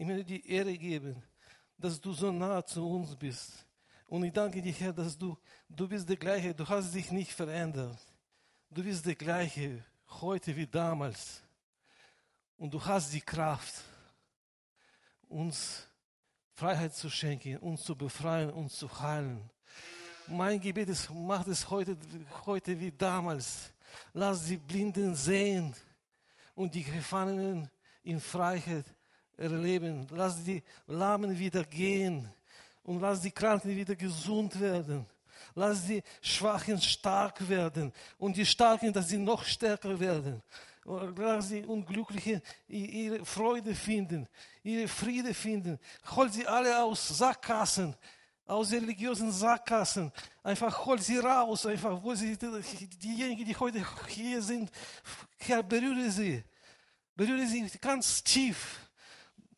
Ich möchte die Ehre geben, dass du so nah zu uns bist. Und ich danke dir, Herr, dass du, du bist der gleiche, du hast dich nicht verändert. Du bist der gleiche heute wie damals. Und du hast die Kraft, uns Freiheit zu schenken, uns zu befreien, uns zu heilen. Mein Gebet ist, mach es heute, heute wie damals. Lass die Blinden sehen und die Gefangenen in Freiheit erleben. Lass die Lahmen wieder gehen und lass die Kranken wieder gesund werden. Lass die Schwachen stark werden und die Starken, dass sie noch stärker werden. Lass die Unglücklichen ihre Freude finden, ihre Friede finden. Hol sie alle aus Sackgassen, aus religiösen Sackgassen. Einfach hol sie raus, einfach, wo sie, diejenigen, die heute hier sind, Herr, berühre sie. Berühre sie ganz tief,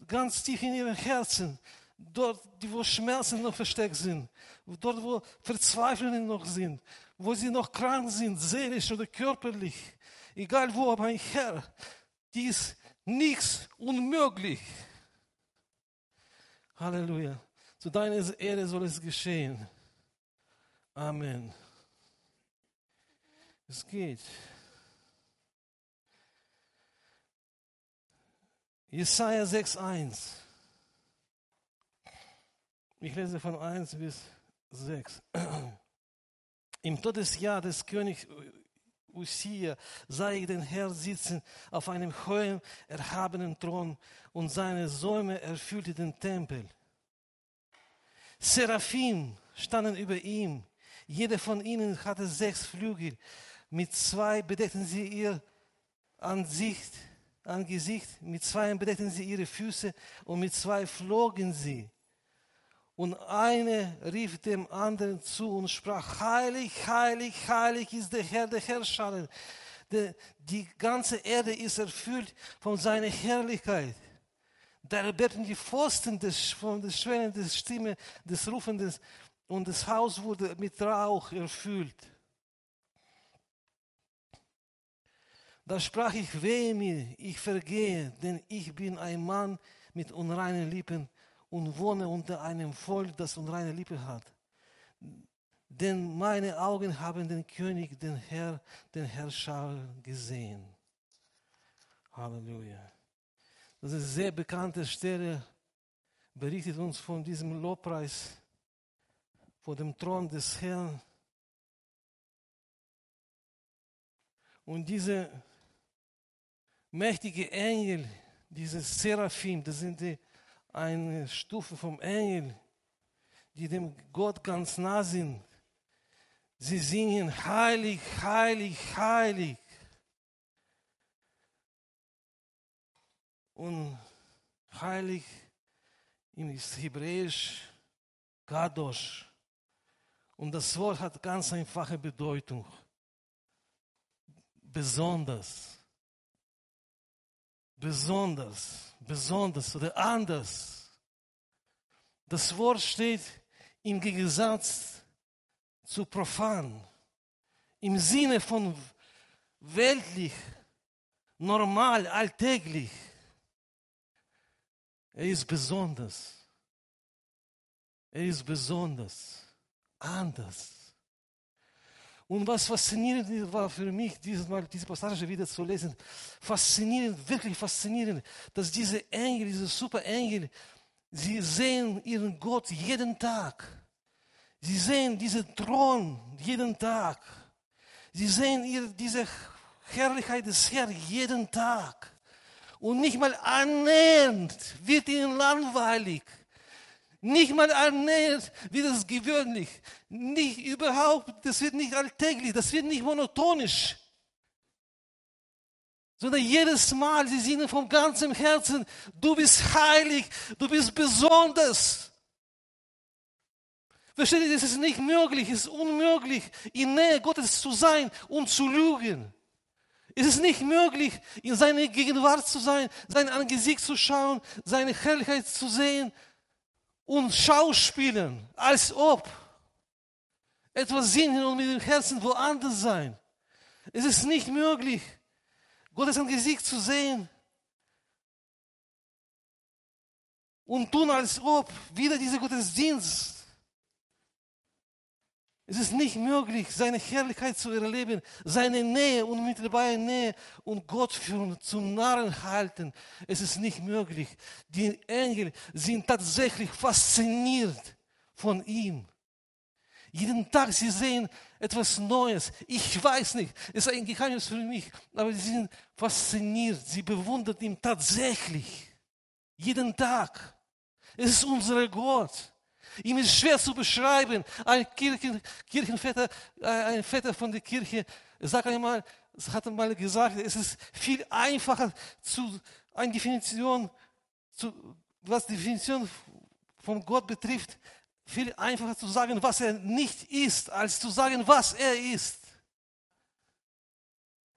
ganz tief in ihrem Herzen. Dort, wo Schmerzen noch versteckt sind. Dort, wo Verzweiflungen noch sind. Wo sie noch krank sind, seelisch oder körperlich. Egal wo, mein Herr, die ist nichts unmöglich. Halleluja. Zu deiner Ehre soll es geschehen. Amen. Es geht. Jesaja 6,1. Ich lese von 1 bis 6. Im Todesjahr des Königs Usia sah ich den Herrn sitzen auf einem hohen, erhabenen Thron und seine Säume erfüllten den Tempel. Seraphim standen über ihm. Jeder von ihnen hatte sechs Flügel. Mit zwei bedeckten sie ihr Ansicht, Angesicht, mit zwei bedeckten sie ihre Füße und mit zwei flogen sie. Und eine rief dem anderen zu und sprach, heilig, heilig, heilig ist der Herr der Herrscher. Die ganze Erde ist erfüllt von seiner Herrlichkeit. Da erbeten die Pfosten des, von der Schwellen der Stimme des Rufendes und das Haus wurde mit Rauch erfüllt. Da sprach ich, weh mir, ich vergehe, denn ich bin ein Mann mit unreinen Lippen und wohne unter einem Volk, das unreine Lippen hat. Denn meine Augen haben den König, den Herr, den Herrscher gesehen. Halleluja. Das ist eine sehr bekannte Stelle, berichtet uns von diesem Lobpreis vor dem Thron des Herrn. Und diese mächtige Engel, diese Seraphim, das sind die, eine Stufe vom Engel, die dem Gott ganz nah sind. Sie singen heilig, heilig, heilig. Und heilig ist hebräisch Kadosh. Und das Wort hat ganz einfache Bedeutung. Besonders. Besonders. Besonders oder anders. Das Wort steht im Gegensatz zu profan. Im Sinne von weltlich, normal, alltäglich. Er ist besonders. Er ist besonders. Anders. Und was faszinierend war für mich, dieses Mal diese Passage wieder zu lesen, faszinierend, wirklich faszinierend, dass diese Engel, diese Superengel, sie sehen ihren Gott jeden Tag. Sie sehen diesen Thron jeden Tag. Sie sehen ihr, diese Herrlichkeit des Herrn jeden Tag. Und nicht mal annähernd wird ihnen langweilig. Nicht mal annähernd wird es gewöhnlich. Nicht überhaupt, das wird nicht alltäglich, das wird nicht monotonisch. Sondern jedes Mal, sie singen vom ganzen Herzen, du bist heilig, du bist besonders. Versteht ihr, es ist nicht möglich, es ist unmöglich, in Nähe Gottes zu sein und zu lügen. Es ist nicht möglich, in seiner Gegenwart zu sein, sein Angesicht zu schauen, seine Herrlichkeit zu sehen und schauspielen, als ob etwas singen und mit dem Herzen woanders sein. Es ist nicht möglich, Gottes Angesicht zu sehen und tun als ob wieder dieser Gottesdienst. Es ist nicht möglich, seine Herrlichkeit zu erleben, seine Nähe, unmittelbare Nähe und Gott für zum Narren halten. Es ist nicht möglich. Die Engel sind tatsächlich fasziniert von ihm. Jeden Tag sie sehen etwas Neues. Ich weiß nicht, es ist ein Geheimnis für mich, aber sie sind fasziniert. Sie bewundern ihn tatsächlich. Jeden Tag. Es ist unser Gott. Ihm ist schwer zu beschreiben. Ein Kirchen, Kirchenväter, äh, ein Väter von der Kirche, sagt einmal, hat einmal gesagt, es ist viel einfacher zu, eine Definition, zu, was die Definition von Gott betrifft, viel einfacher zu sagen, was er nicht ist, als zu sagen, was er ist.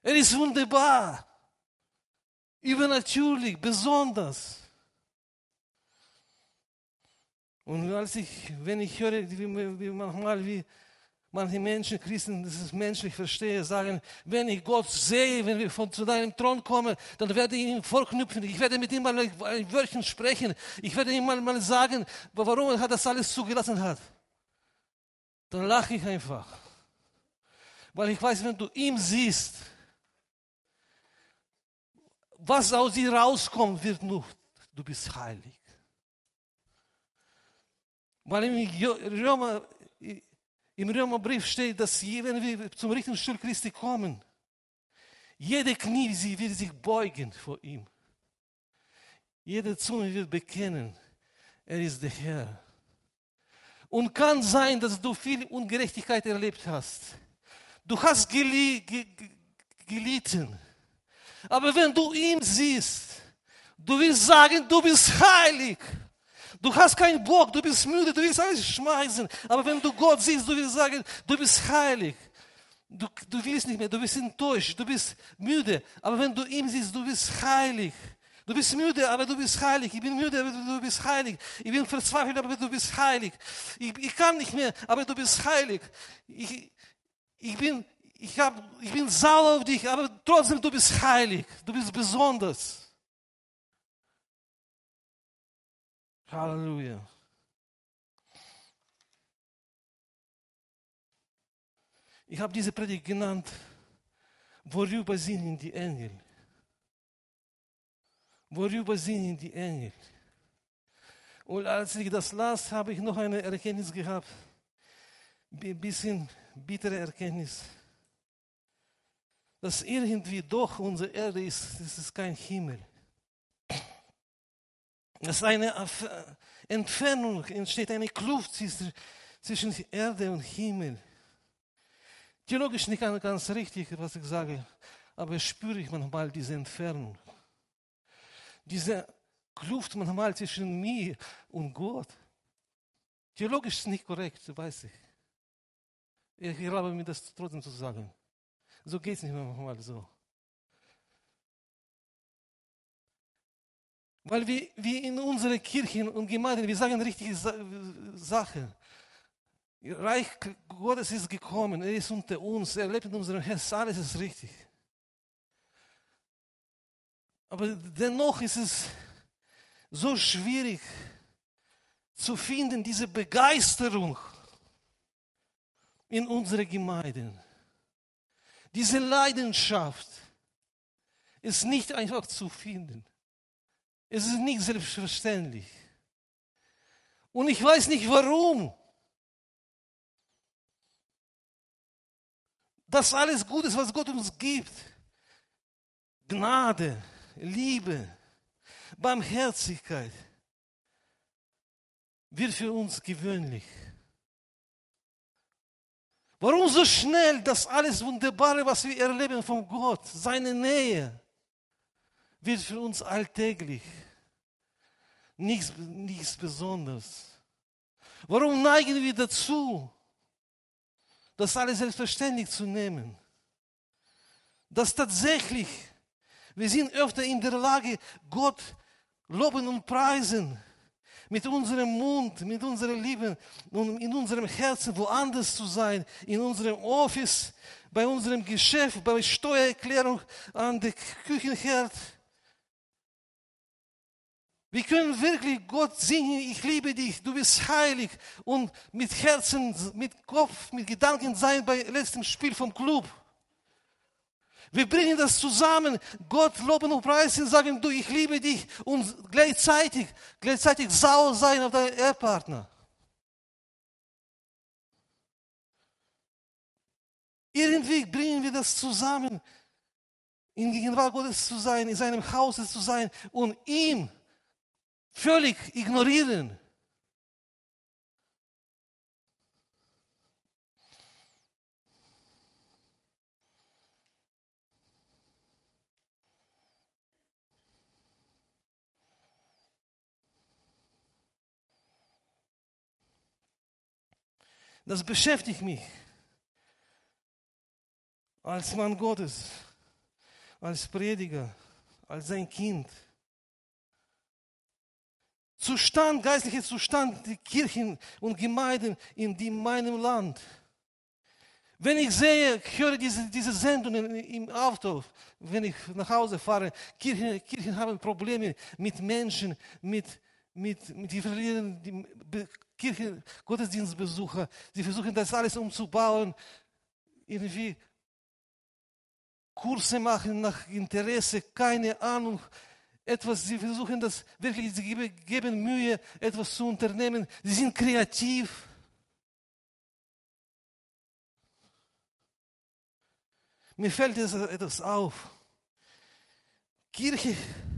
Er ist wunderbar, übernatürlich, besonders. Und als ich, wenn ich höre, wie, wie manchmal, wie manche Menschen, Christen, das ist menschlich verstehe, sagen, wenn ich Gott sehe, wenn wir von zu deinem Thron kommen, dann werde ich ihn vorknüpfen. Ich werde mit ihm mal ein Wörtchen sprechen. Ich werde ihm mal, mal sagen, warum er das alles zugelassen hat. Dann lache ich einfach. Weil ich weiß, wenn du ihn siehst, was aus dir rauskommt, wird nur, du bist heilig. Weil im, Römer, im Römerbrief steht, dass wenn wir zum Richtungsstuhl Christi kommen, jede Knie wird sich beugen vor ihm. Jede Zunge wird bekennen, er ist der Herr. Und kann sein, dass du viel Ungerechtigkeit erlebt hast. Du hast geli ge gelitten. Aber wenn du ihn siehst, du willst sagen, du bist heilig. Du hast keinen Bock, du bist müde, du willst alles schmeißen. Aber wenn du Gott siehst, du willst sagen, du bist heilig. Du, du willst nicht mehr, du bist enttäuscht, du bist müde. Aber wenn du ihn siehst, du bist heilig. Du bist müde, aber du bist heilig. Ich bin müde, aber du bist heilig. Ich bin verzweifelt, aber du bist heilig. Ich, ich kann nicht mehr, aber du bist heilig. Ich, ich, bin, ich, hab, ich bin sauer auf dich, aber trotzdem du bist heilig. Du bist besonders. Halleluja. Ich habe diese Predigt genannt, worüber sind die Engel? Worüber sind die Engel? Und als ich das las, habe ich noch eine Erkenntnis gehabt, ein bisschen bittere Erkenntnis, dass irgendwie doch unsere Erde ist, das ist kein Himmel. Es ist eine Entfernung, entsteht eine Kluft zwischen Erde und Himmel. Theologisch nicht ganz richtig, was ich sage, aber spüre ich manchmal diese Entfernung. Diese Kluft manchmal zwischen mir und Gott. Theologisch ist nicht korrekt, weiß ich. Ich erlaube mir das trotzdem zu sagen. So geht es nicht manchmal so. Weil wir, wir in unsere Kirchen und Gemeinden, wir sagen richtige Sachen. Reich Gottes ist gekommen, er ist unter uns, er lebt in unserem Herz, alles ist richtig. Aber dennoch ist es so schwierig zu finden, diese Begeisterung in unsere Gemeinden. Diese Leidenschaft ist nicht einfach zu finden. Es ist nicht selbstverständlich. Und ich weiß nicht warum. Das alles Gutes, was Gott uns gibt. Gnade, Liebe, Barmherzigkeit wird für uns gewöhnlich. Warum so schnell das alles Wunderbare, was wir erleben von Gott, seine Nähe, wird für uns alltäglich? nichts, nichts Besonderes. Warum neigen wir dazu, das alles selbstverständlich zu nehmen? Dass tatsächlich, wir sind öfter in der Lage, Gott loben und preisen, mit unserem Mund, mit unserem Leben und in unserem Herzen woanders zu sein, in unserem Office, bei unserem Geschäft, bei Steuererklärung, an der Küchenherd, Wir können wirklich Gott singen, ich liebe dich, du bist heilig und mit Herzen, mit Kopf, mit Gedanken sein bei letztem Spiel vom Club. Wir bringen das zusammen, Gott loben und preisen, sagen, du, ich liebe dich und gleichzeitig, gleichzeitig sauer sein auf deinen Ehepartner. Irgendwie bringen wir das zusammen, in Gegenwart Gottes zu sein, in seinem Haus zu sein und ihm völlig ignorieren. Das beschäftigt mich als Mann Gottes, als Prediger, als sein Kind. Zustand, geistlicher Zustand, die Kirchen und Gemeinden in die, meinem Land. Wenn ich sehe, höre diese, diese Sendungen im Auto, wenn ich nach Hause fahre, Kirchen, Kirchen haben Probleme mit Menschen, mit, mit, mit die verlieren die Kirchen, Gottesdienstbesucher, sie versuchen das alles umzubauen, irgendwie Kurse machen nach Interesse, keine Ahnung, etwas, sie versuchen das wirklich, sie geben Mühe, etwas zu unternehmen, sie sind kreativ. Mir fällt etwas auf. Kirche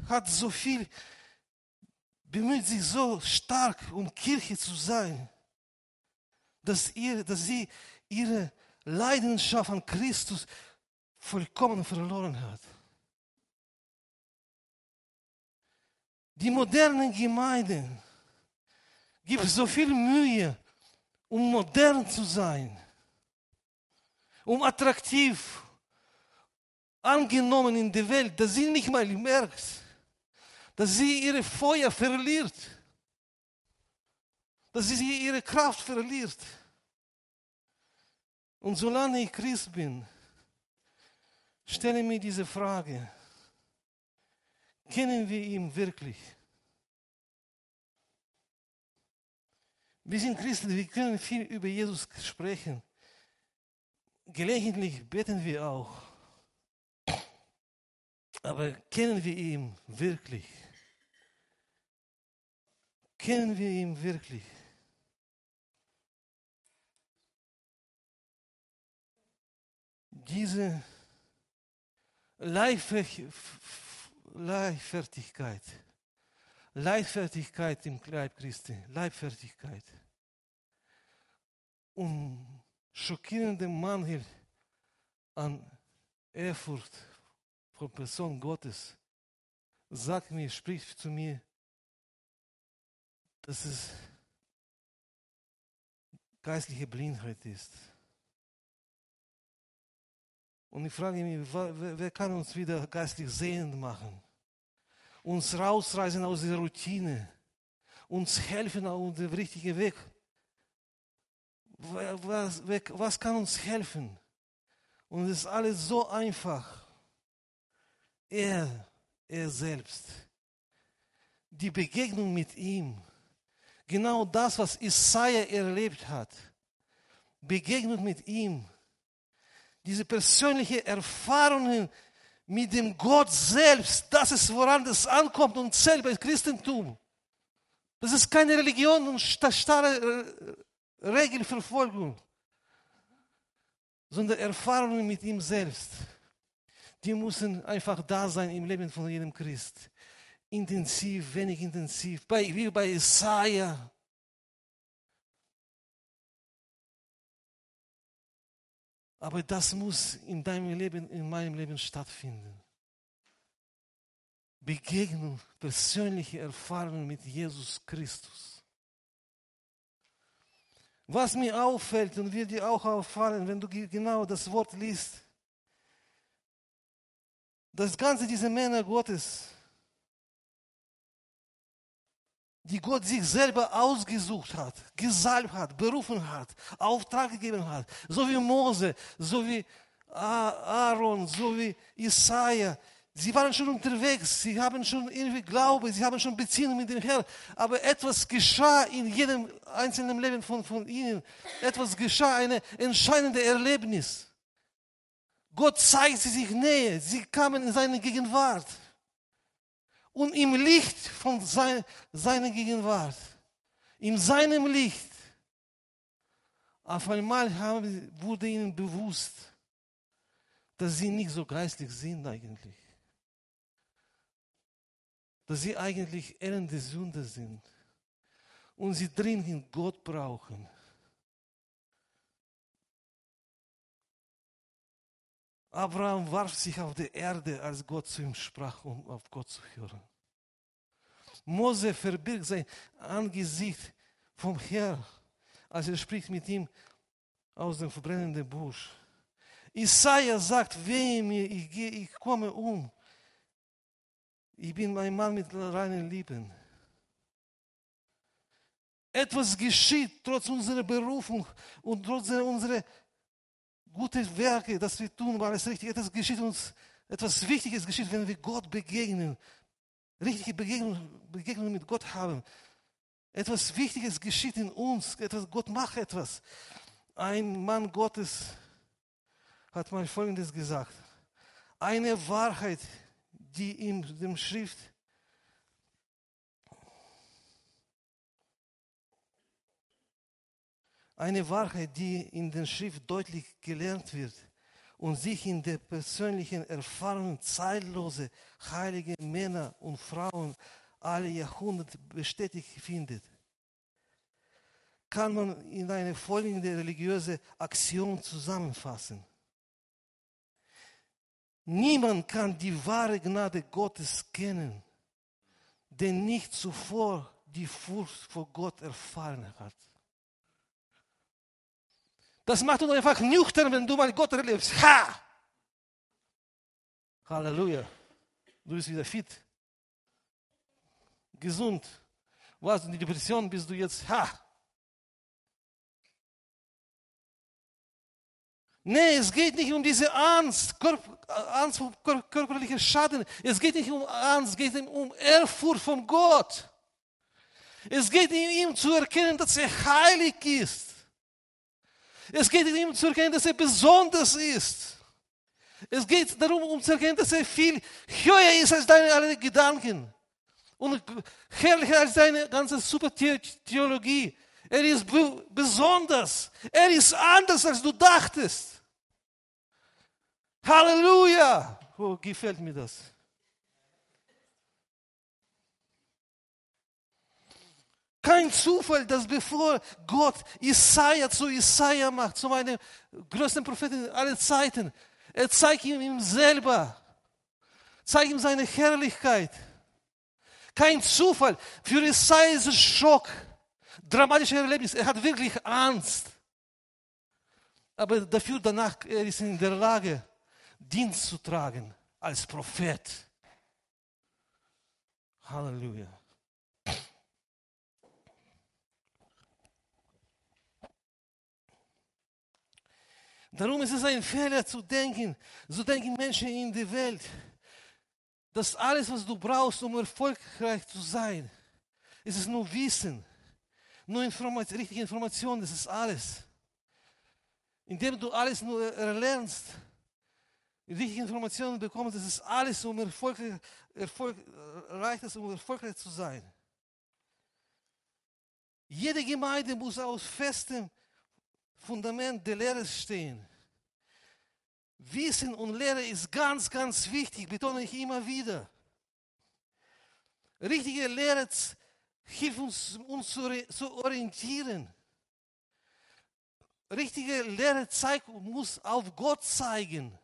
hat so viel bemüht sich so stark, um Kirche zu sein, dass, ihr, dass sie ihre Leidenschaft an Christus vollkommen verloren hat. Die modernen Gemeinden geben so viel Mühe, um modern zu sein, um attraktiv, angenommen in der Welt, dass sie nicht mal merkt, dass sie ihre Feuer verliert, dass sie ihre Kraft verliert. Und solange ich Christ bin, stelle mir diese Frage, kennen wir ihn wirklich? Wir sind Christen, wir können viel über Jesus sprechen. Gelegentlich beten wir auch. Aber kennen wir ihn wirklich? Kennen wir ihn wirklich? Diese Leichtfertigkeit, Leichtfertigkeit im Leib Christi, Leichtfertigkeit und schockierender Mangel an Ehrfurcht vor Person Gottes sagt mir, spricht zu mir, dass es geistliche Blindheit ist. Und ich frage mich, wer kann uns wieder geistlich sehend machen? Uns rausreißen aus der Routine, uns helfen auf dem richtigen Weg. Was, was kann uns helfen? Und es ist alles so einfach. Er, er selbst. Die Begegnung mit ihm Genau das, was Isaiah erlebt hat. Begegnung mit ihm. Diese persönliche Erfahrungen mit dem Gott selbst, das ist, woran es ankommt und zählt bei Christentum. Das ist keine Religion und starre äh, Regelverfolgung, sondern Erfahrungen mit ihm selbst. Die müssen einfach da sein im Leben von jedem Christ intensiv, wenig intensiv, bei, wie bei Isaiah. Aber das muss in deinem Leben, in meinem Leben stattfinden. Begegnung, persönliche Erfahrung mit Jesus Christus. Was mir auffällt und wird dir auch auffallen, wenn du genau das Wort liest, das ganze diese Männer Gottes, die Gott sich selber ausgesucht hat, gesalbt hat, berufen hat, Auftrag gegeben hat, so wie Mose, so wie Aaron, so wie Isaiah, Sie waren schon unterwegs, sie haben schon irgendwie Glaube, sie haben schon Beziehung mit dem Herrn, aber etwas geschah in jedem einzelnen Leben von, von ihnen. Etwas geschah, ein entscheidendes Erlebnis. Gott zeigte sich näher, sie kamen in seine Gegenwart. Und im Licht von sein, seiner Gegenwart, in seinem Licht, auf einmal haben, wurde ihnen bewusst, dass sie nicht so geistlich sind eigentlich. Dass sie eigentlich elende Sünder sind. Und sie dringend Gott brauchen. Abraham warf sich auf die Erde, als Gott zu ihm sprach, um auf Gott zu hören. Mose verbirgt sein Angesicht vom Herrn, als er spricht mit ihm aus dem verbrennenden Busch. Isaiah sagt, wehe mir, ich, gehe, ich komme um. Ich bin ein Mann mit reinen Lieben. Etwas geschieht trotz unserer Berufung und trotz unserer guten Werke, dass wir tun, war es richtig. Etwas geschieht uns, etwas Wichtiges geschieht, wenn wir Gott begegnen, richtige Begegnung, Begegnung mit Gott haben. Etwas Wichtiges geschieht in uns. Etwas, Gott macht etwas. Ein Mann Gottes hat mal Folgendes gesagt. Eine Wahrheit die in dem Schrift eine Wahrheit, die in der Schrift deutlich gelernt wird und sich in der persönlichen Erfahrung zeitlose heilige Männer und Frauen alle Jahrhunderte bestätigt findet, kann man in eine folgende religiöse Aktion zusammenfassen. Niemand kann die wahre Gnade Gottes kennen, der nicht zuvor die Furcht vor Gott erfahren hat. Das macht uns einfach nüchtern, wenn du mal Gott erlebst. Ha! Halleluja. Du bist wieder fit. Gesund. Du in die Depression, bist du jetzt, ha! Nee, es geht nicht um diese Angst, Angst vor körperlichen Schaden. Es geht nicht um Angst, es geht um Ehrfurcht von Gott. Es geht ihm zu erkennen, dass er heilig ist. Es geht ihm zu erkennen, dass er besonders ist. Es geht darum, um zu erkennen, dass er viel höher ist als deine alle Gedanken. Und herrlicher als deine ganze super Theologie. Er ist besonders. Er ist anders, als du dachtest. Halleluja! Oh, gefällt mir das. Kein Zufall, dass bevor Gott Isaiah zu Isaiah macht, zu meinem größten Propheten aller Zeiten, er zeigt ihm selber, zeigt ihm seine Herrlichkeit. Kein Zufall. Für Isaiah ist es Schock, dramatisches Erlebnis. Er hat wirklich Angst. Aber dafür danach, er ist in der Lage, Dienst zu tragen als Prophet. Halleluja. Darum ist es ein Fehler zu denken, so denken Menschen in der Welt, dass alles, was du brauchst, um erfolgreich zu sein, ist es nur Wissen, nur Information, richtige Information, das ist alles. Indem du alles nur erlernst, richtige Informationen bekommen, das ist alles, um erfolgreich, erfolgreich, um erfolgreich zu sein. Jede Gemeinde muss aus festem Fundament der Lehre stehen. Wissen und Lehre ist ganz, ganz wichtig, betone ich immer wieder. Richtige Lehre hilft uns, uns zu, zu orientieren. Richtige Lehre zeigt, muss auf Gott zeigen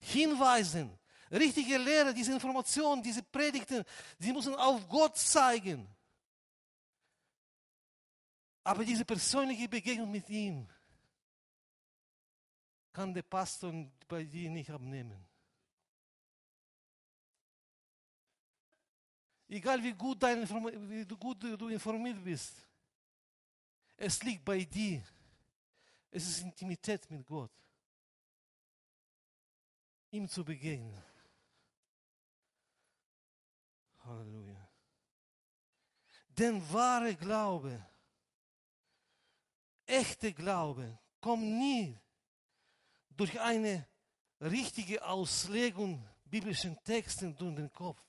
hinweisen. Richtige Lehre, diese Informationen, diese Predigten, sie müssen auf Gott zeigen. Aber diese persönliche Begegnung mit ihm kann der Pastor bei dir nicht abnehmen. Egal wie gut, dein, wie gut du informiert bist, es liegt bei dir. Es ist Intimität mit Gott ihm zu begegnen. Halleluja. Denn wahre Glaube, echte Glaube kommt nie durch eine richtige Auslegung biblischen Texten durch den Kopf.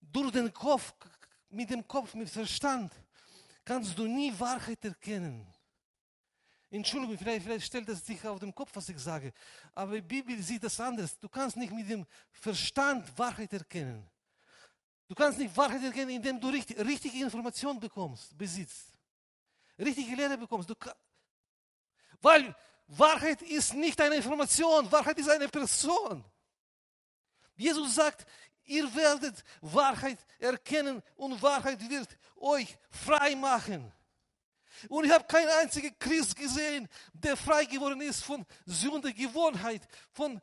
Durch den Kopf, mit dem Kopf, mit Verstand, kannst du nie Wahrheit erkennen. Entschuldigung, vielleicht, vielleicht stellt es sich auf den Kopf, was ich sage. Aber die Bibel sieht das anders. Du kannst nicht mit dem Verstand Wahrheit erkennen. Du kannst nicht Wahrheit erkennen, indem du richtig, richtige Informationen bekommst, besitzt. Richtige Lehre bekommst. Du, weil Wahrheit ist nicht eine Information, Wahrheit ist eine Person. Jesus sagt, ihr werdet Wahrheit erkennen und Wahrheit wird euch frei machen. Und ich habe keinen einzigen Christ gesehen, der frei geworden ist von Sünde, Gewohnheit, von,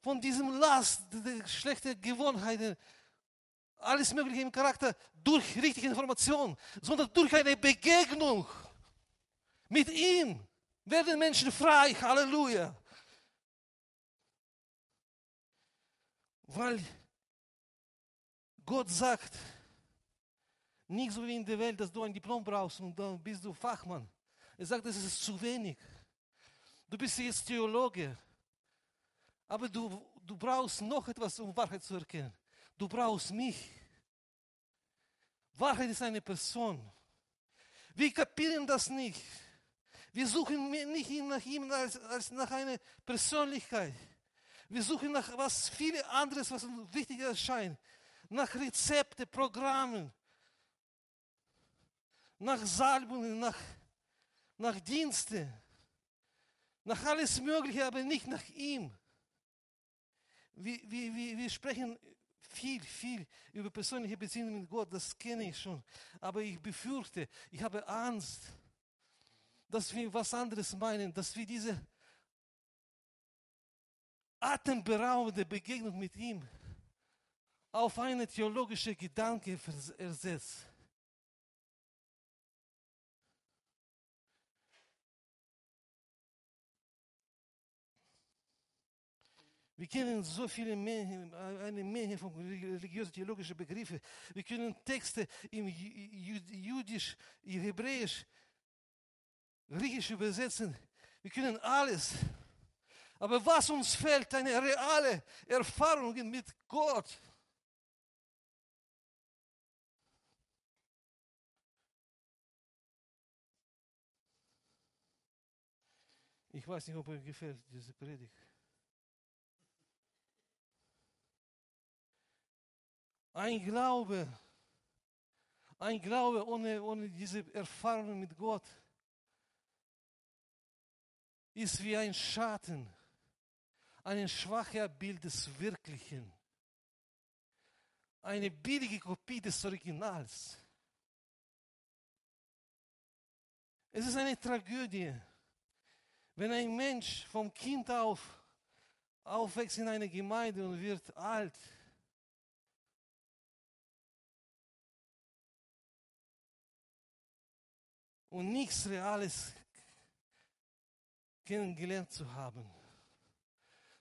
von diesem Last, der schlechten Gewohnheiten, alles Mögliche im Charakter, durch richtige Information, sondern durch eine Begegnung mit ihm werden Menschen frei. Halleluja. Weil Gott sagt, nicht so wie in der Welt, dass du ein Diplom brauchst und dann bist du Fachmann. Er sagt, das ist zu wenig. Du bist jetzt Theologe. Aber du, du brauchst noch etwas, um Wahrheit zu erkennen. Du brauchst mich. Wahrheit ist eine Person. Wir kapieren das nicht. Wir suchen nicht nach ihm als, als nach einer Persönlichkeit. Wir suchen nach was viele anderes, was uns wichtiger erscheint. Nach Rezepte, Programmen, nach Salbungen, nach, nach Dienste, nach alles Mögliche, aber nicht nach ihm. Wir, wir, wir, wir sprechen viel, viel über persönliche Beziehungen mit Gott, das kenne ich schon. Aber ich befürchte, ich habe Angst, dass wir was anderes meinen, dass wir diese atemberaubende Begegnung mit ihm auf eine theologische Gedanke ersetzt. Wir kennen so viele Menge, eine Menge von religiös-theologischen Begriffen. Wir können Texte im Jüdisch, im Hebräisch, Griechisch übersetzen. Wir können alles. Aber was uns fehlt, eine reale Erfahrung mit Gott. Ich weiß nicht, ob euch gefällt, diese Predigt. Ein Glaube, ein Glaube ohne, ohne diese Erfahrung mit Gott ist wie ein Schatten, ein schwacher Bild des Wirklichen, eine billige Kopie des Originals. Es ist eine Tragödie, wenn ein Mensch vom Kind auf aufwächst in einer Gemeinde und wird alt und nichts Reales kennengelernt zu haben,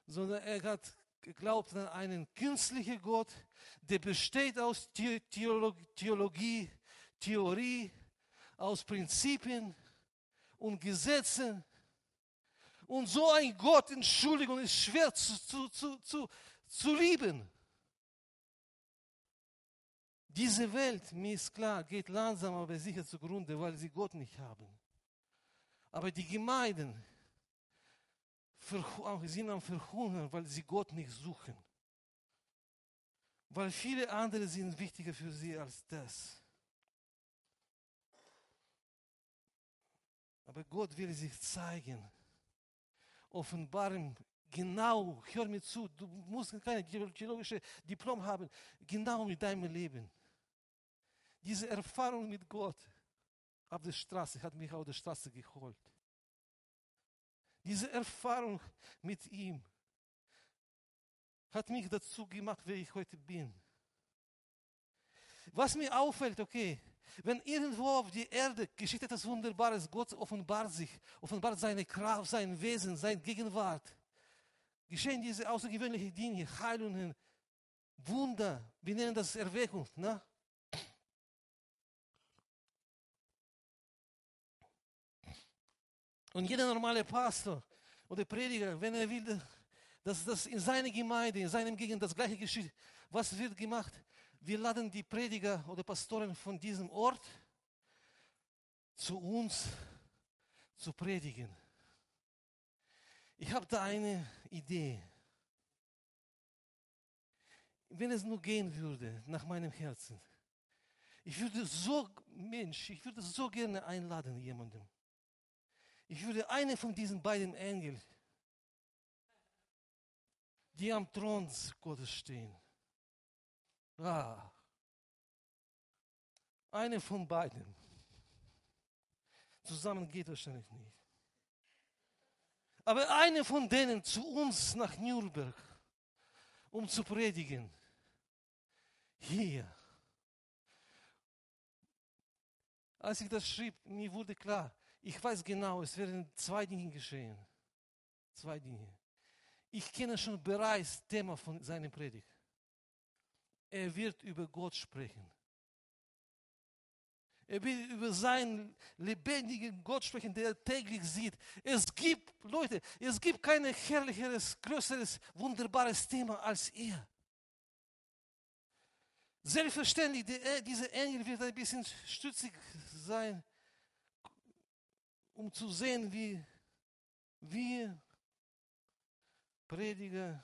sondern er hat geglaubt an einen künstlichen Gott, der besteht aus Theologie, Theorie, aus Prinzipien und Gesetzen. Und so ein Gott, Entschuldigung, ist schwer zu, zu, zu, zu lieben. Diese Welt, mir ist klar, geht langsam aber sicher zugrunde, weil sie Gott nicht haben. Aber die Gemeinden sind am Verhungern, weil sie Gott nicht suchen. Weil viele andere sind wichtiger für sie als das. Aber Gott will sich zeigen, offenbaren, genau, hör mir zu, du musst keine theologische Diplom haben, genau mit deinem Leben. Diese Erfahrung mit Gott auf der Straße hat mich auf der Straße geholt. Diese Erfahrung mit ihm hat mich dazu gemacht, wer ich heute bin. Was mir auffällt, okay, wenn irgendwo auf die Erde geschieht etwas Wunderbares, Gott offenbart sich, offenbart seine Kraft, sein Wesen, seine Gegenwart, geschehen diese außergewöhnlichen Dinge, Heilungen, Wunder. Wir nennen das Erweckung. Ne? Und jeder normale Pastor oder Prediger, wenn er will, dass das in seiner Gemeinde, in seinem Gegend das gleiche geschieht, was wird gemacht? Wir laden die Prediger oder Pastoren von diesem Ort zu uns zu predigen. Ich habe da eine Idee. Wenn es nur gehen würde, nach meinem Herzen. Ich würde so, Mensch, ich würde so gerne einladen, jemandem. Ich würde eine von diesen beiden Engeln, die am Thron Gottes stehen, ah, eine von beiden. Zusammen geht wahrscheinlich nicht. Aber eine von denen zu uns nach Nürnberg, um zu predigen. Hier. Als ich das schrieb, mir wurde klar, ich weiß genau, es werden zwei Dinge geschehen. Zwei Dinge. Ich kenne schon bereits das Thema von seiner Predigt. Er wird über Gott sprechen. Er will über seinen lebendigen Gott sprechen, der er täglich sieht. Es gibt, Leute, es gibt kein herrlicheres, größeres, wunderbares Thema als er. Selbstverständlich, dieser Engel wird ein bisschen stützig sein, um zu sehen, wie wir Prediger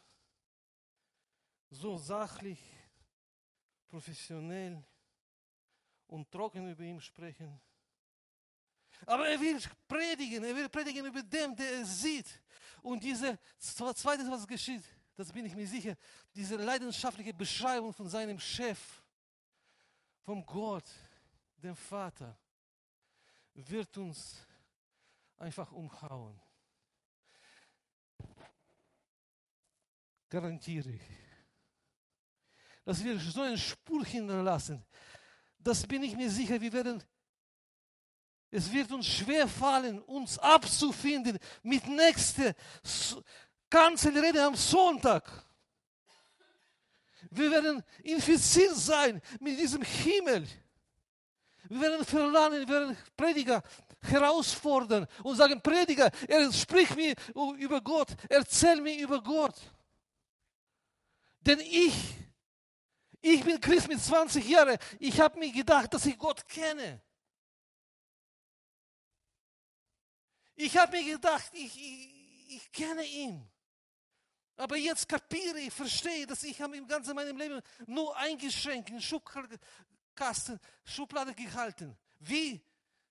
so sachlich, professionell und trocken über ihn sprechen. Aber er will predigen, er will predigen über dem, der er sieht. Und diese zweite, was geschieht, das bin ich mir sicher, diese leidenschaftliche Beschreibung von seinem Chef, vom Gott, dem Vater, wird uns einfach umhauen. Garantiere ich. Dass wir so eine Spur hinterlassen, das bin ich mir sicher, wir werden, es wird uns schwer fallen, uns abzufinden mit nächster Kanzelrede am Sonntag. Wir werden infiziert sein mit diesem Himmel. Wir werden verlangen, wir werden Prediger herausfordern und sagen, Prediger, er spricht mir über Gott, erzähl mir über Gott. Denn ich, ich bin Christ mit 20 Jahren, ich habe mir gedacht, dass ich Gott kenne. Ich habe mir gedacht, ich, ich, ich kenne ihn. Aber jetzt kapiere ich, verstehe, dass ich habe im ganzen meinem Leben nur eingeschränkt, in Schubkasten, Schublade gehalten. Wie?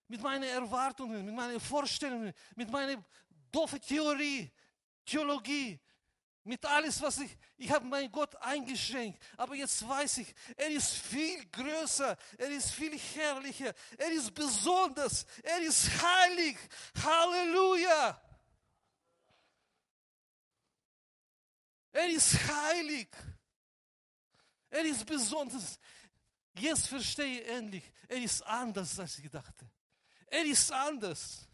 Mit meinen Erwartungen, mit meinen Vorstellungen, mit meiner doofen Theorie, Theologie, mit alles, was ich, ich habe meinen Gott eingeschränkt. Aber jetzt weiß ich, er ist viel größer, er ist viel herrlicher, er ist besonders, er ist heilig. Halleluja. Er ist heilig. Er ist besonders. Jetzt verstehe ich endlich, er ist anders, als ich dachte. Er ist anders.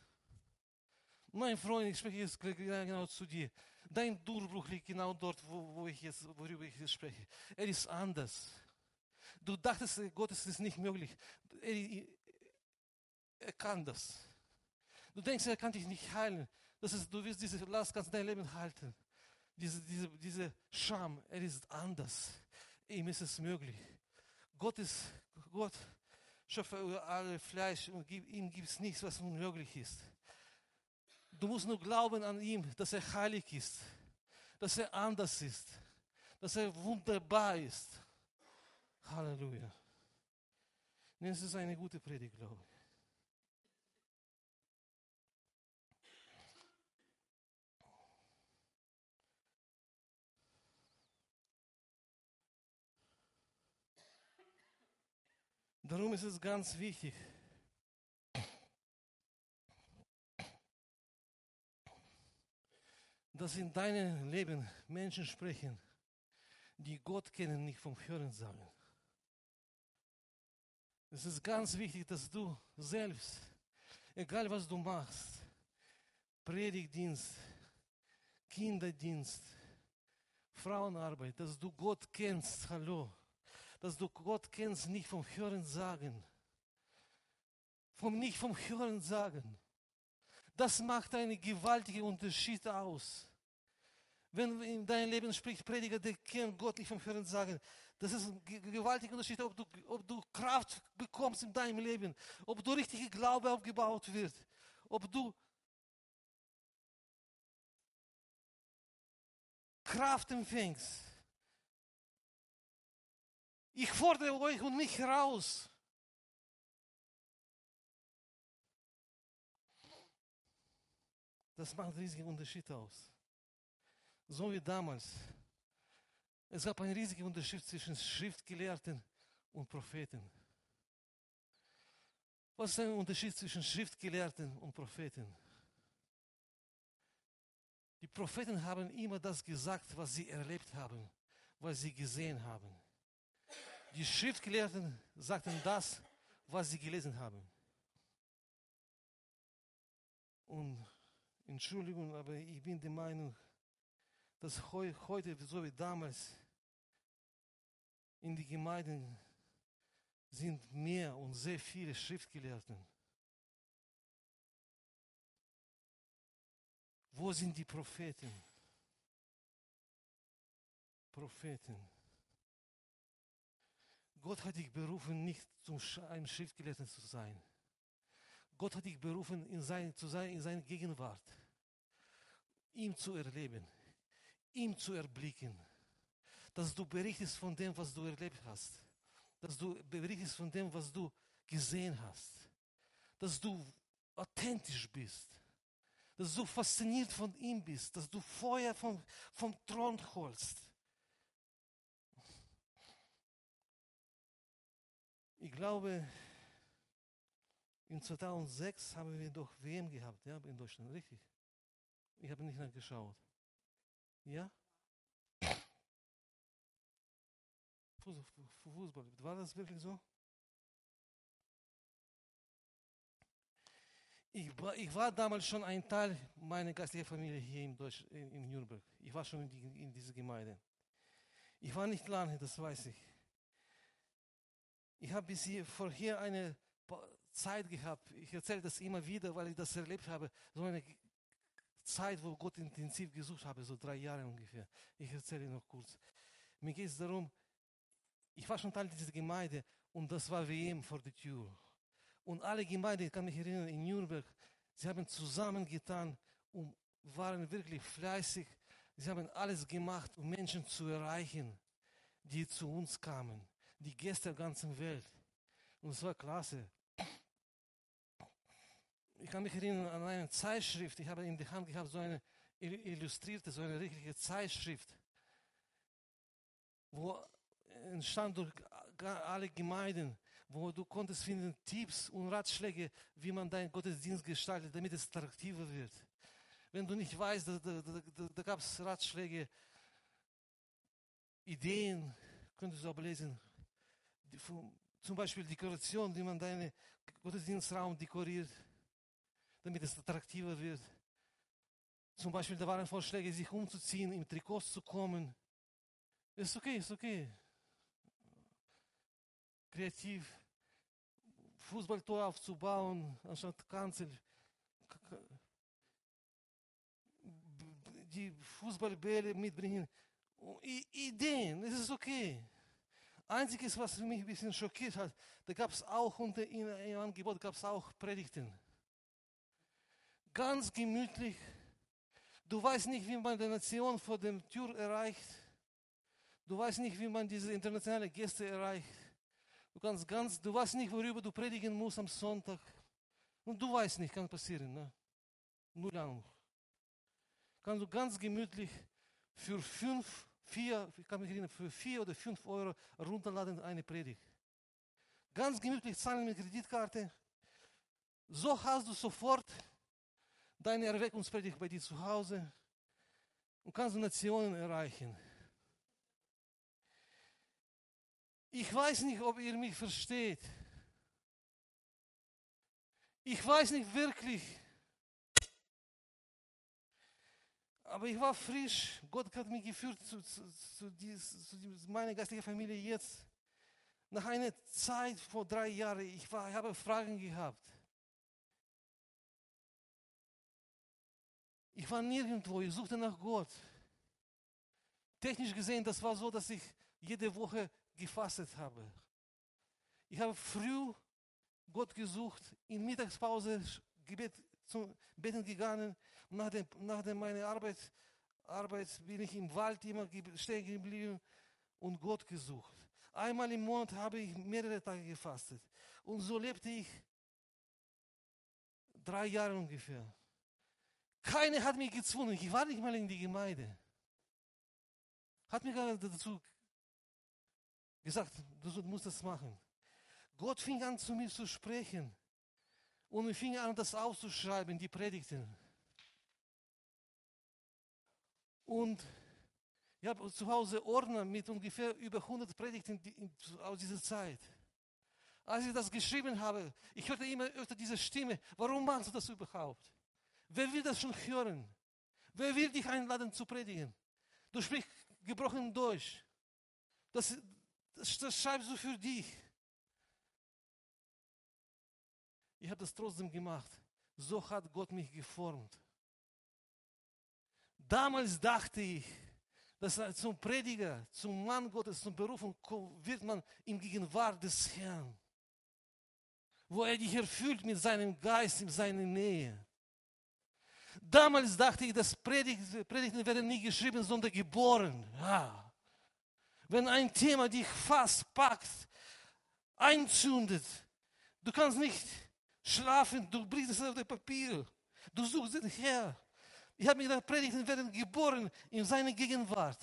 Mein Freund, ich spreche jetzt genau zu dir. Dein Durchbruch liegt genau dort, wo, wo ich jetzt, worüber ich jetzt spreche. Er ist anders. Du dachtest, Gott ist nicht möglich. Er, er kann das. Du denkst, er kann dich nicht heilen. Das ist, du wirst diese Last ganz dein Leben halten. Diese, diese, diese Scham, er ist anders. Ihm ist es möglich. Gott ist, Gott, Schöpfer über alle Fleisch und ihm gibt es nichts, was unmöglich ist. Du musst nur glauben an ihn, dass er heilig ist, dass er anders ist, dass er wunderbar ist. Halleluja. Es ist eine gute Predigt, glaube ich. Darum ist es ganz wichtig, dass in deinem Leben Menschen sprechen, die Gott kennen, nicht vom Hören sagen. Es ist ganz wichtig, dass du selbst, egal was du machst, Predigtdienst, Kinderdienst, Frauenarbeit, dass du Gott kennst, hallo, dass du Gott kennst, nicht vom Hören sagen, vom nicht vom Hören sagen. Das macht einen gewaltigen Unterschied aus. Wenn in deinem Leben spricht Prediger, der kennt Gott nicht vom Hören sagen, das ist ein gewaltiger Unterschied, ob du, ob du Kraft bekommst in deinem Leben, ob du richtige Glaube aufgebaut wird, ob du Kraft empfängst. Ich fordere euch und mich heraus. Das macht einen riesigen Unterschied aus. So wie damals. Es gab einen riesigen Unterschied zwischen Schriftgelehrten und Propheten. Was ist der Unterschied zwischen Schriftgelehrten und Propheten? Die Propheten haben immer das gesagt, was sie erlebt haben, was sie gesehen haben. Die Schriftgelehrten sagten das, was sie gelesen haben. Und Entschuldigung, aber ich bin der Meinung, dass heute, so wie damals, in die Gemeinden sind mehr und sehr viele Schriftgelehrten. Wo sind die Propheten? Propheten. Gott hat dich berufen, nicht zum einem Schriftgelehrten zu sein. Gott hat dich berufen, in sein, zu sein in seiner Gegenwart, ihm zu erleben, ihm zu erblicken, dass du berichtest von dem, was du erlebt hast, dass du berichtest von dem, was du gesehen hast, dass du authentisch bist, dass du fasziniert von ihm bist, dass du Feuer vom, vom Thron holst. Ich glaube, in 2006 haben wir doch WM gehabt, ja, in Deutschland, richtig? Ich habe nicht nachgeschaut. Ja? Fußball, war das wirklich so? Ich war, ich war damals schon ein Teil meiner geistlichen Familie hier in, Deutsch, in, in Nürnberg. Ich war schon in, die, in dieser Gemeinde. Ich war nicht lange, das weiß ich. Ich habe bis hier vorher eine Zeit gehabt. Ich erzähle das immer wieder, weil ich das erlebt habe. So eine Zeit, wo Gott intensiv gesucht habe, so drei Jahre ungefähr. Ich erzähle noch kurz. Mir geht es darum, ich war schon Teil dieser Gemeinde und das war WM vor der Tür. Und alle Gemeinden, ich kann mich erinnern, in Nürnberg, sie haben zusammengetan und waren wirklich fleißig. Sie haben alles gemacht, um Menschen zu erreichen, die zu uns kamen, die Gäste der ganzen Welt. Und es war klasse ich kann mich erinnern an eine Zeitschrift, ich habe in der Hand gehabt, so eine illustrierte, so eine richtige Zeitschrift, wo entstand durch alle Gemeinden, wo du konntest finden Tipps und Ratschläge, wie man deinen Gottesdienst gestaltet, damit es attraktiver wird. Wenn du nicht weißt, da, da, da, da gab es Ratschläge, Ideen, könntest du aber lesen, zum Beispiel Dekoration, wie man deinen Gottesdienstraum dekoriert damit es attraktiver wird. Zum Beispiel, da waren Vorschläge, sich umzuziehen, im Trikot zu kommen. Ist okay, ist okay. Kreativ. Fußballtor aufzubauen, anstatt Kanzel. Die Fußballbälle mitbringen. Ideen, das ist okay. Einziges, was mich ein bisschen schockiert hat, da gab es auch unter im Angebot gab es auch Predigten ganz gemütlich. Du weißt nicht, wie man die Nation vor dem Tür erreicht. Du weißt nicht, wie man diese internationale Gäste erreicht. Du kannst ganz, du weißt nicht, worüber du predigen musst am Sonntag. Und du weißt nicht, kann passieren, ne? Nur lang. Kannst du ganz gemütlich für fünf, vier, ich kann mich erinnern, für vier oder fünf Euro runterladen eine Predigt. Ganz gemütlich zahlen mit Kreditkarte. So hast du sofort deine Erweckungspredigt bei dir zu Hause und kannst Nationen erreichen. Ich weiß nicht, ob ihr mich versteht. Ich weiß nicht wirklich. Aber ich war frisch. Gott hat mich geführt zu, zu, zu, dies, zu meiner geistlichen Familie jetzt. Nach einer Zeit vor drei Jahren, ich, war, ich habe Fragen gehabt. Ich war nirgendwo, ich suchte nach Gott. Technisch gesehen, das war so, dass ich jede Woche gefastet habe. Ich habe früh Gott gesucht, in Mittagspause Gebet zum Beten gegangen und nach, dem, nach dem meiner Arbeit, Arbeit bin ich im Wald immer stehen geblieben und Gott gesucht. Einmal im Monat habe ich mehrere Tage gefastet. Und so lebte ich drei Jahre ungefähr. Keiner hat mich gezwungen. Ich war nicht mal in die Gemeinde. Hat mir gar dazu gesagt, du musst das machen. Gott fing an zu mir zu sprechen. Und wir fingen an, das auszuschreiben, die Predigten. Und ich habe zu Hause Ordner mit ungefähr über 100 Predigten aus dieser Zeit. Als ich das geschrieben habe, ich hörte immer öfter diese Stimme, warum machst du das überhaupt? Wer will das schon hören? Wer will dich einladen zu predigen? Du sprichst gebrochen Deutsch. Das, das, das schreibst du für dich. Ich habe das trotzdem gemacht. So hat Gott mich geformt. Damals dachte ich, dass zum Prediger, zum Mann Gottes, zum Berufung wird man im Gegenwart des Herrn, wo er dich erfüllt mit seinem Geist, in seiner Nähe. Damals dachte ich, dass Predigten, werden nie geschrieben, sondern geboren. Ja. Wenn ein Thema dich fast packt, einzündet, du kannst nicht schlafen, du bringst es auf das Papier, du suchst den Herr. Ich habe mir gedacht, Predigten werden geboren in seiner Gegenwart.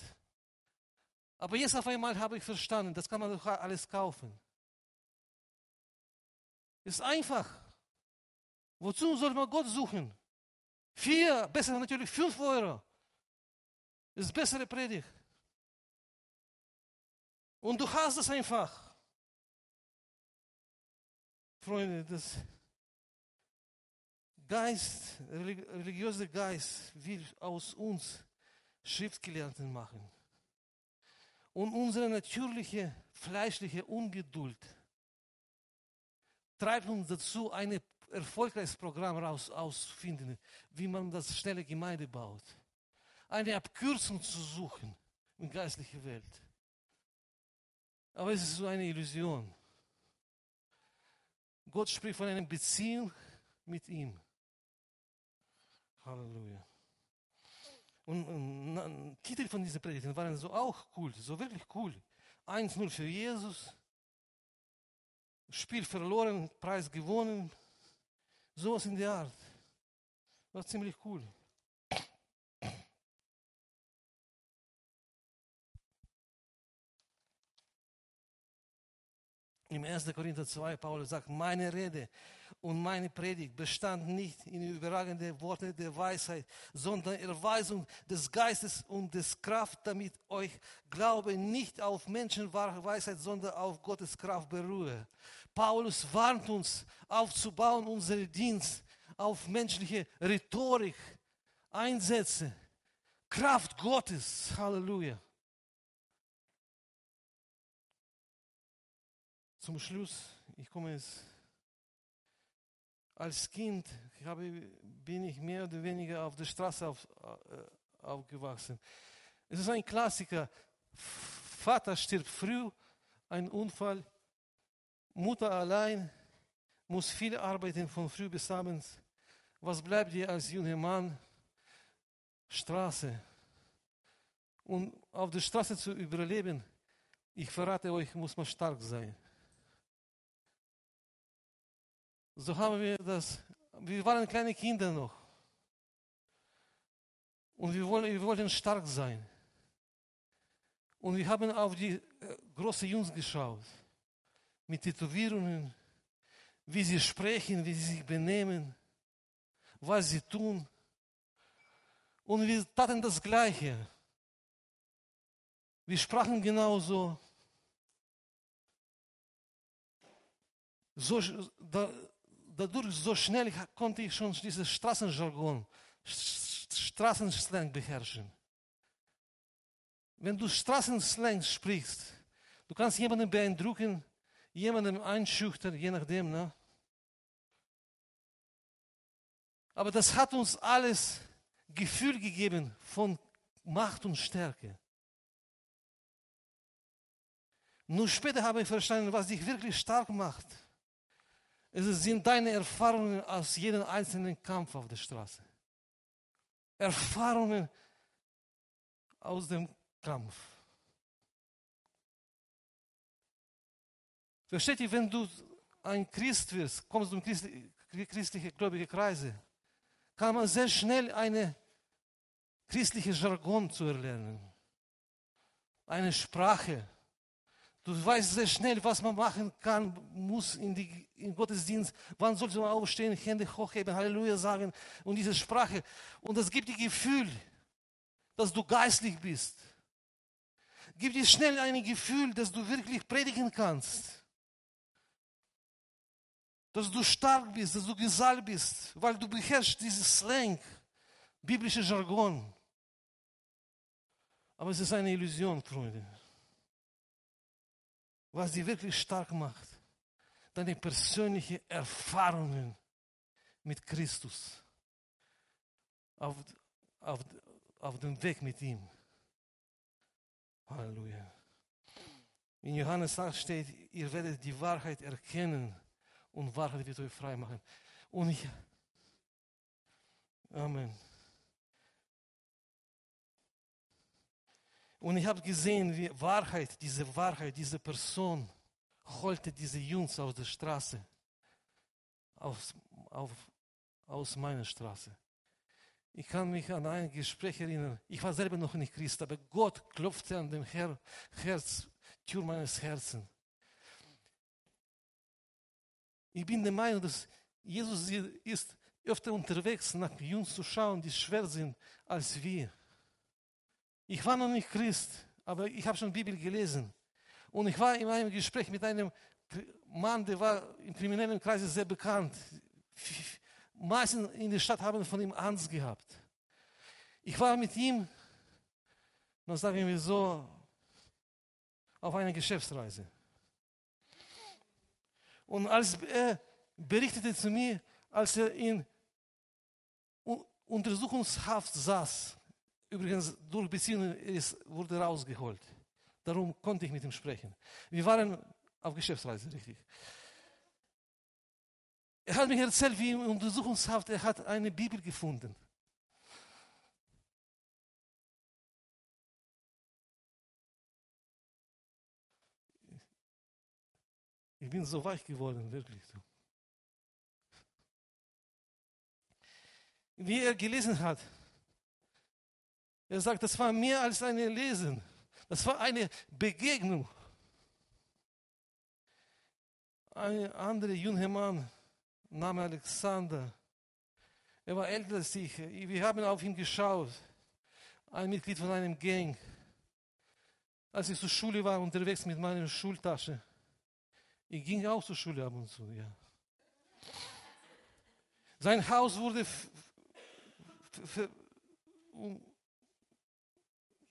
Aber jetzt auf einmal habe ich verstanden, das kann man doch alles kaufen. Ist einfach. Wozu soll man Gott suchen? Vier, besser natürlich fünf Euro. Ist bessere Predigt. Und du hast es einfach. Freunde, das Geist, religiöse Geist will aus uns Schriftgelehrten machen. Und unsere natürliche, fleischliche Ungeduld treibt uns dazu, ein erfolgreiches Programm raus, auszufinden, wie man das schnelle Gemeinde baut. Eine Abkürzung zu suchen in geistlicher Welt. Aber es ist so eine Illusion. Gott spricht von einer Beziehung mit ihm. Halleluja. Und, und Titel von diesen Predigten waren so auch cool, so wirklich cool. 1-0 für Jesus, Spiel verloren, Preis gewonnen, sowas in der Art. War ziemlich cool. Im 1. Korinther 2, Paulus sagt, meine Rede und meine Predigt bestand nicht in überragenden Worten der Weisheit, sondern Erweisung des Geistes und des Kraft, damit euch Glaube nicht auf Menschenweisheit, sondern auf Gottes Kraft beruhe. Paulus warnt uns aufzubauen, unseren Dienst auf menschliche Rhetorik, Einsätze, Kraft Gottes. Halleluja. Zum Schluss, ich komme jetzt als Kind habe, bin ich mehr oder weniger auf der Straße auf, äh, aufgewachsen. Es ist ein Klassiker. Vater stirbt früh, ein Unfall. Mutter allein muss viel arbeiten von früh bis abends. Was bleibt dir als junger Mann? Straße. Und auf der Straße zu überleben, ich verrate euch, muss man stark sein. So haben wir das, wir waren kleine Kinder noch. Und wir, wollen, wir wollten stark sein. Und wir haben auf die äh, großen Jungs geschaut. Mit Tätowierungen, wie sie sprechen, wie sie sich benehmen, was sie tun. Und wir taten das Gleiche. Wir sprachen genauso. So, da, dadurch so schnell konnte ich schon dieses Straßenjargon, Straßenslang beherrschen. Wenn du Straßenslang sprichst, du kannst jemanden beeindrucken, jemanden einschüchtern, je nachdem. Ne? Aber das hat uns alles Gefühl gegeben von Macht und Stärke. Nur später habe ich verstanden, was dich wirklich stark macht. Es sind deine Erfahrungen aus jedem einzelnen Kampf auf der Straße. Erfahrungen aus dem Kampf. Versteht ihr, wenn du ein Christ wirst, kommst du in christliche gläubige Kreise, kann man sehr schnell eine christliche Jargon zu erlernen. Eine Sprache. Du weißt sehr schnell, was man machen kann, muss in, die, in Gottesdienst. Wann sollte man aufstehen, Hände hochheben, Halleluja sagen und diese Sprache. Und das gibt dir Gefühl, dass du geistlich bist. Gibt dir schnell ein Gefühl, dass du wirklich predigen kannst. Dass du stark bist, dass du gesalbt bist, weil du beherrschst dieses Slang, biblische Jargon. Aber es ist eine Illusion, Freunde. Was sie wirklich stark macht, deine persönlichen Erfahrungen mit Christus auf, auf, auf dem Weg mit ihm. Halleluja. In Johannes 8 steht, ihr werdet die Wahrheit erkennen und Wahrheit wird euch frei machen. Und ich, Amen. Und ich habe gesehen, wie Wahrheit, diese Wahrheit, diese Person holte diese Jungs aus der Straße, aus, auf, aus meiner Straße. Ich kann mich an ein Gespräch erinnern. Ich war selber noch nicht Christ, aber Gott klopfte an dem Her Herz, Tür meines Herzens. Ich bin der Meinung, dass Jesus ist öfter unterwegs, nach Jungs zu schauen, die schwer sind als wir. Ich war noch nicht Christ, aber ich habe schon Bibel gelesen. Und ich war in einem Gespräch mit einem Mann, der war im kriminellen Kreis sehr bekannt. Meistens in der Stadt haben von ihm Angst gehabt. Ich war mit ihm, dann sagen wir so, auf einer Geschäftsreise. Und als er berichtete zu mir, als er in Untersuchungshaft saß, Übrigens, durch Beziehungen ist, wurde rausgeholt. Darum konnte ich mit ihm sprechen. Wir waren auf Geschäftsreise, richtig. Er hat mir erzählt, wie im Untersuchungshaft, er hat eine Bibel gefunden. Ich bin so weich geworden, wirklich. Wie er gelesen hat, er sagt, das war mehr als eine Lesen. Das war eine Begegnung. Ein anderer junger Mann, Name Alexander, er war älter als ich. Wir haben auf ihn geschaut. Ein Mitglied von einem Gang. Als ich zur Schule war, unterwegs mit meiner Schultasche. Ich ging auch zur Schule ab und zu, ja. Sein Haus wurde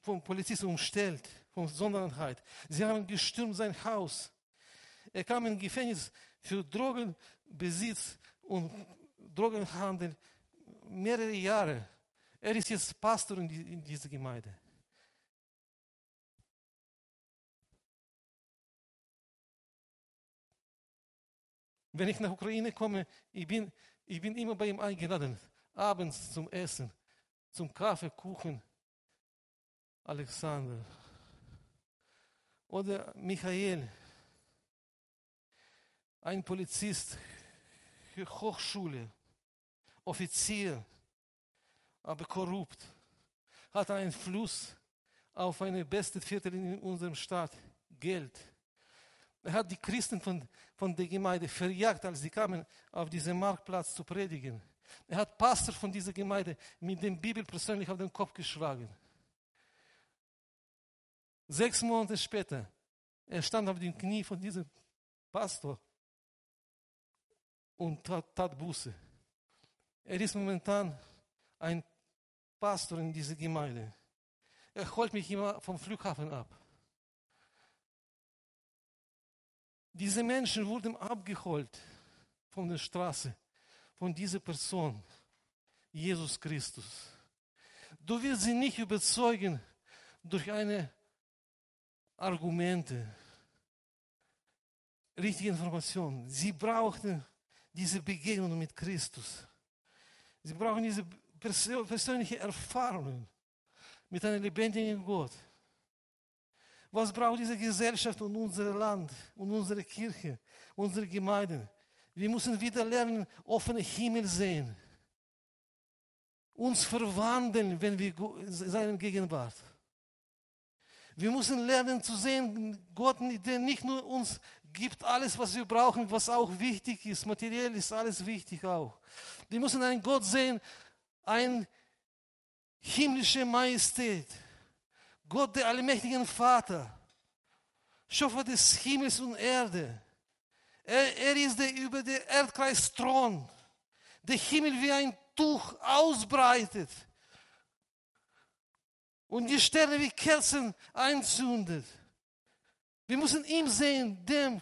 vom Polizisten umstellt, von Sonderheit. Sie haben gestürmt sein Haus. Er kam in Gefängnis für Drogenbesitz und Drogenhandel mehrere Jahre. Er ist jetzt Pastor in, die, in dieser Gemeinde. Wenn ich nach Ukraine komme, ich bin, ich bin immer bei ihm eingeladen. Abends zum Essen, zum Kaffee, Kuchen. Alexander oder Michael, ein Polizist, Hochschule, Offizier, aber korrupt, hat einen Fluss auf eine beste Viertel in unserem Stadt, Geld. Er hat die Christen von, von der Gemeinde verjagt, als sie kamen auf diesen Marktplatz zu predigen. Er hat Pastor von dieser Gemeinde mit dem Bibel persönlich auf den Kopf geschlagen. Sechs Monate später, er stand auf dem Knie von diesem Pastor und tat, tat Buße. Er ist momentan ein Pastor in dieser Gemeinde. Er holt mich immer vom Flughafen ab. Diese Menschen wurden abgeholt von der Straße, von dieser Person, Jesus Christus. Du wirst sie nicht überzeugen durch eine Argumente, richtige Informationen. Sie brauchten diese Begegnung mit Christus. Sie brauchen diese persönliche Erfahrung mit einem lebendigen Gott. Was braucht diese Gesellschaft und unser Land und unsere Kirche, unsere Gemeinden? Wir müssen wieder lernen, offene Himmel sehen. Uns verwandeln, wenn wir in seiner Gegenwart. Wir müssen lernen zu sehen, Gott, der nicht nur uns gibt alles, was wir brauchen, was auch wichtig ist. Materiell ist alles wichtig auch. Wir müssen einen Gott sehen, ein himmlische Majestät. Gott, der allmächtige Vater, Schöpfer des Himmels und Erde. Er, er ist der über den Erdkreis Thron, der Himmel wie ein Tuch ausbreitet und die Sterne wie Kerzen einzündet. Wir müssen ihm sehen, dem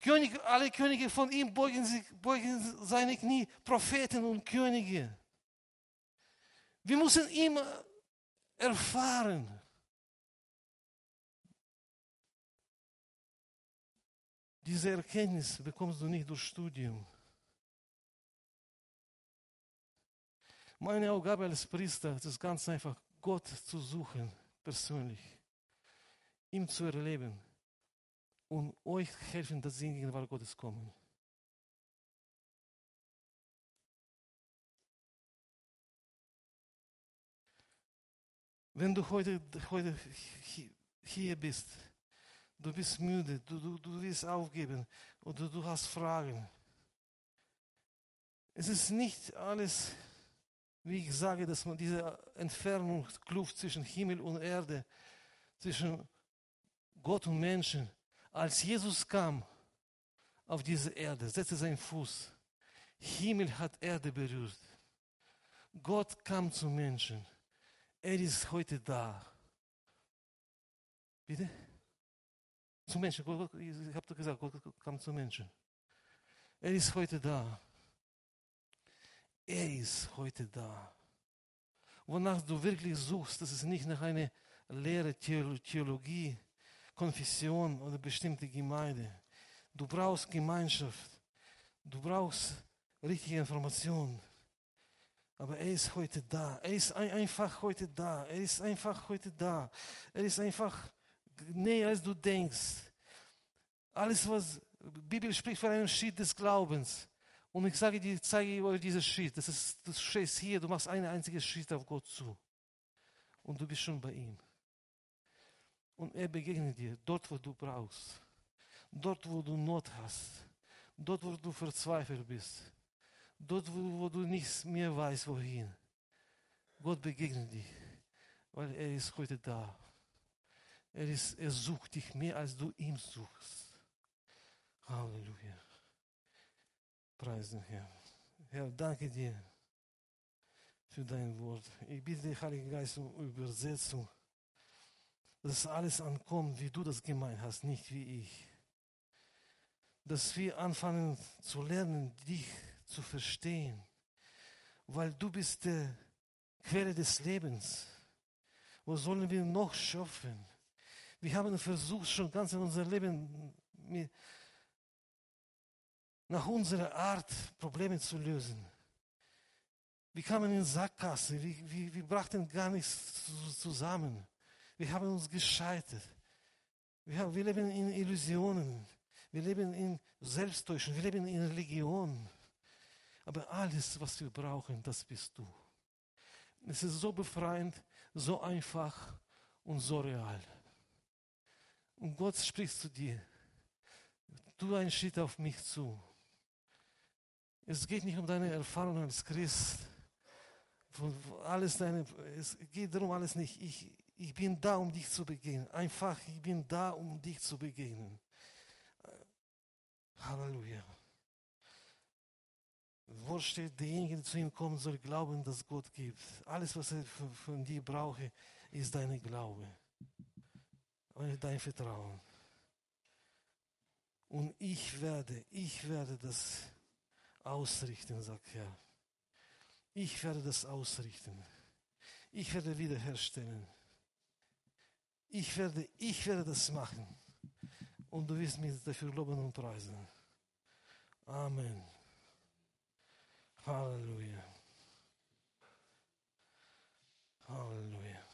König, alle Könige von ihm beugen, sich, beugen seine Knie, Propheten und Könige. Wir müssen ihn erfahren. Diese Erkenntnis bekommst du nicht durch Studium. Meine Aufgabe als Priester ist ganz einfach, Gott zu suchen, persönlich, ihm zu erleben und euch helfen, dass sie in die Gegenwart Gottes kommen. Wenn du heute, heute hier bist, du bist müde, du, du, du willst aufgeben oder du hast Fragen. Es ist nicht alles, wie ich sage, dass man diese Entfernung, Kluft zwischen Himmel und Erde, zwischen Gott und Menschen, als Jesus kam auf diese Erde, setzte seinen Fuß, Himmel hat Erde berührt. Gott kam zu Menschen. Er ist heute da. Bitte? Zu Menschen. Ich habe doch gesagt, Gott kam zu Menschen. Er ist heute da. Er ist heute da. Wonach du wirklich suchst, das ist nicht nach einer Lehre, Theologie, Konfession oder bestimmte Gemeinde. Du brauchst Gemeinschaft. Du brauchst richtige Informationen. Aber er ist heute da. Er ist ein, einfach heute da. Er ist einfach heute da. Er ist einfach näher, als du denkst. Alles, was die Bibel spricht von einem Schritt des Glaubens. Und ich sage dir, zeige euch diesen Schritt. Das ist, du stehst hier, du machst einen einzigen Schritt auf Gott zu. Und du bist schon bei ihm. Und er begegnet dir dort, wo du brauchst. Dort, wo du Not hast. Dort, wo du verzweifelt bist dort, wo, wo du nicht mehr weißt, wohin. Gott begegnet dich, weil er ist heute da. Er, ist, er sucht dich mehr, als du ihn suchst. Halleluja. Preis den Herrn. Herr, danke dir für dein Wort. Ich bitte dich, Heiliger Geist, um Übersetzung, dass alles ankommt, wie du das gemeint hast, nicht wie ich. Dass wir anfangen zu lernen, dich zu verstehen, weil du bist die Quelle des Lebens. Wo sollen wir noch schaffen? Wir haben versucht, schon ganz in unserem Leben nach unserer Art Probleme zu lösen. Wir kamen in Sackgasse, wir, wir, wir brachten gar nichts zusammen. Wir haben uns gescheitert. Wir, haben, wir leben in Illusionen. Wir leben in Selbsttäuschung. Wir leben in Religion. Aber alles, was wir brauchen, das bist du. Es ist so befreiend, so einfach und so real. Und Gott spricht zu dir. Tu einen Schritt auf mich zu. Es geht nicht um deine Erfahrung als Christ. Alles deine, es geht darum alles nicht. Ich, ich bin da, um dich zu begegnen. Einfach, ich bin da, um dich zu begegnen. Halleluja. davor steht, derjenige, der zu ihm kommen soll, glauben, dass Gott gibt. Alles, was er von dir brauche, ist dein Glaube. Dein Vertrauen. Und ich werde, ich werde das ausrichten, sagt er. Ich werde das ausrichten. Ich werde wiederherstellen. Ich werde, ich werde das machen. Und du wirst mich dafür loben und preisen. Amen. Halleluja. Halleluja.